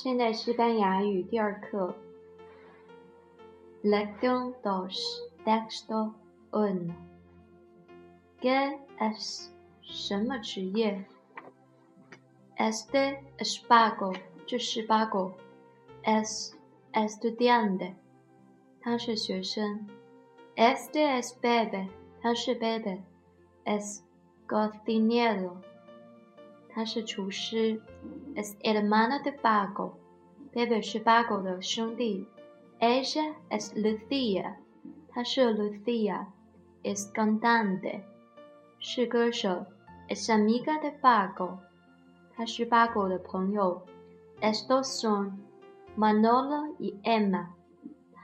现代西班牙语第二课。Lección dos, texto uno. ¿Qué es 什么职业？Este es Paco，这是 Paco。Es estudiante，他是学生。Este es Bebe，他是 Bebe。Es cocinero，他是厨师。es hermana de Paco. Bebe 是 Paco 的兄弟。Ella es Lucia，她是 Lucia。Es cantante，是歌手。Es amiga de Paco，她是 Paco 的朋友。Estos son Manolo y Emma，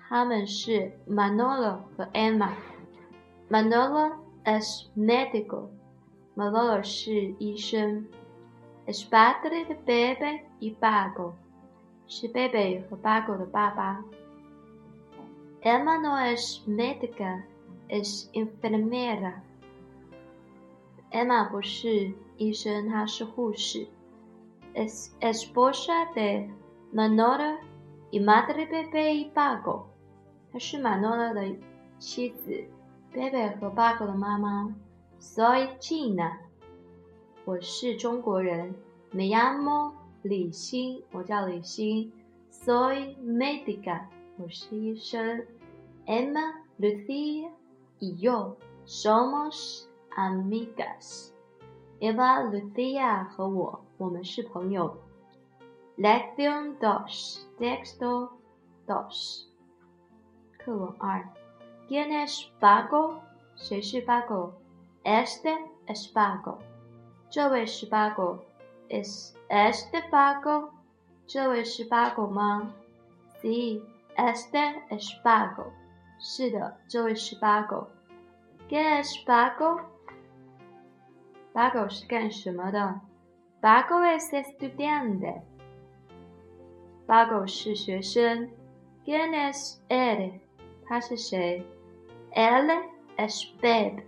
他们是 Manolo 和 Emma。Manolo es médico，Manolo 是医生。 Es padre de Bebe y Pago，是 Bebe 和 Paco 的爸爸。Emma no es médica，es enfermera。Emma 不是医生，她是护士。Es esposa de Manolo y madre Bebe y Pago，她是 Manolo 的妻子，Bebe 和 Paco 的妈妈。Soy China。我是中国人，Me llamo 李欣，我叫李欣。Soy médica，我是医生。Emma, Lucia y yo somos amigas。Eva, Lucia 和我，我们是朋友。Lección dos, texto dos。课文二。¿Quién es Paco？谁是 Paco？Este es Paco。这位是八狗，is este 八狗？这位是八狗吗？Sí, este es 八狗。是的，这位是八狗。¿Qué es 八狗？八狗是干什么的？八狗 es estudiante。八狗是学生。¿Quién es él？他是谁？Él es Bebe。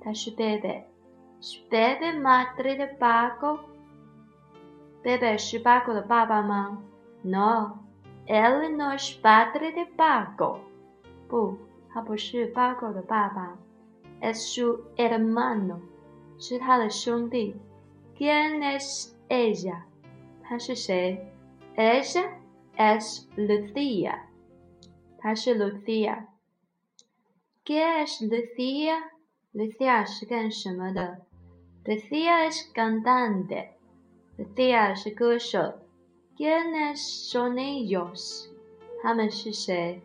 他是 Beb。Bebe madre de Paco？Bebe 是 Paco 的爸爸吗？No，él no es padre de Paco。不，他不是 Paco 的爸爸。Es su hermano，是他的兄弟。¿Quién es ella？她是谁？Ella es Lucia，她是 Lucia。¿Qué es Lucia？Lucia 是干什么的？Lucia es cantante. Lucia 是歌手。¿Quiénes son ellos？他们是谁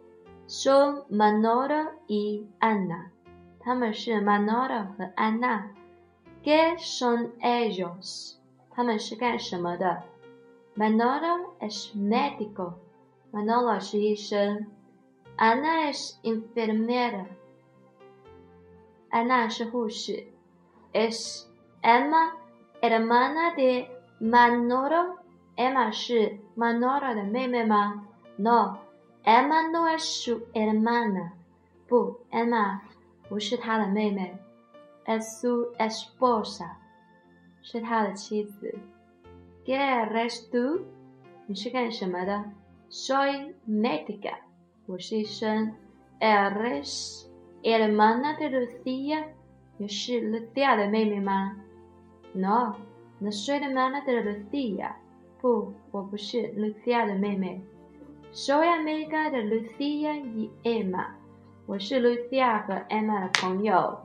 ？Son Manolo y Ana。他们是 Manolo 和 Ana。¿Qué son ellos？他们是干什么的？Manolo es médico。Manolo 是医生。Ana es enfermera。安娜是护士。Es Emma hermana de Manolo. Emma 是 Manolo 的妹妹吗？No，Emma no es su hermana。不，Emma 不是他的妹妹。Es su esposa，是他的妻子。¿Qué eres tú？你是干什么的？Soy médica，我是医生。¿Eres hermana de Lucia？你是 Lucia 的妹妹吗？No, no soy hermana de Lucia. 不，我不是 Lucia 的妹妹。Soy amiga de Lucia y Emma. 我是 Lucia 和 Emma 的朋友。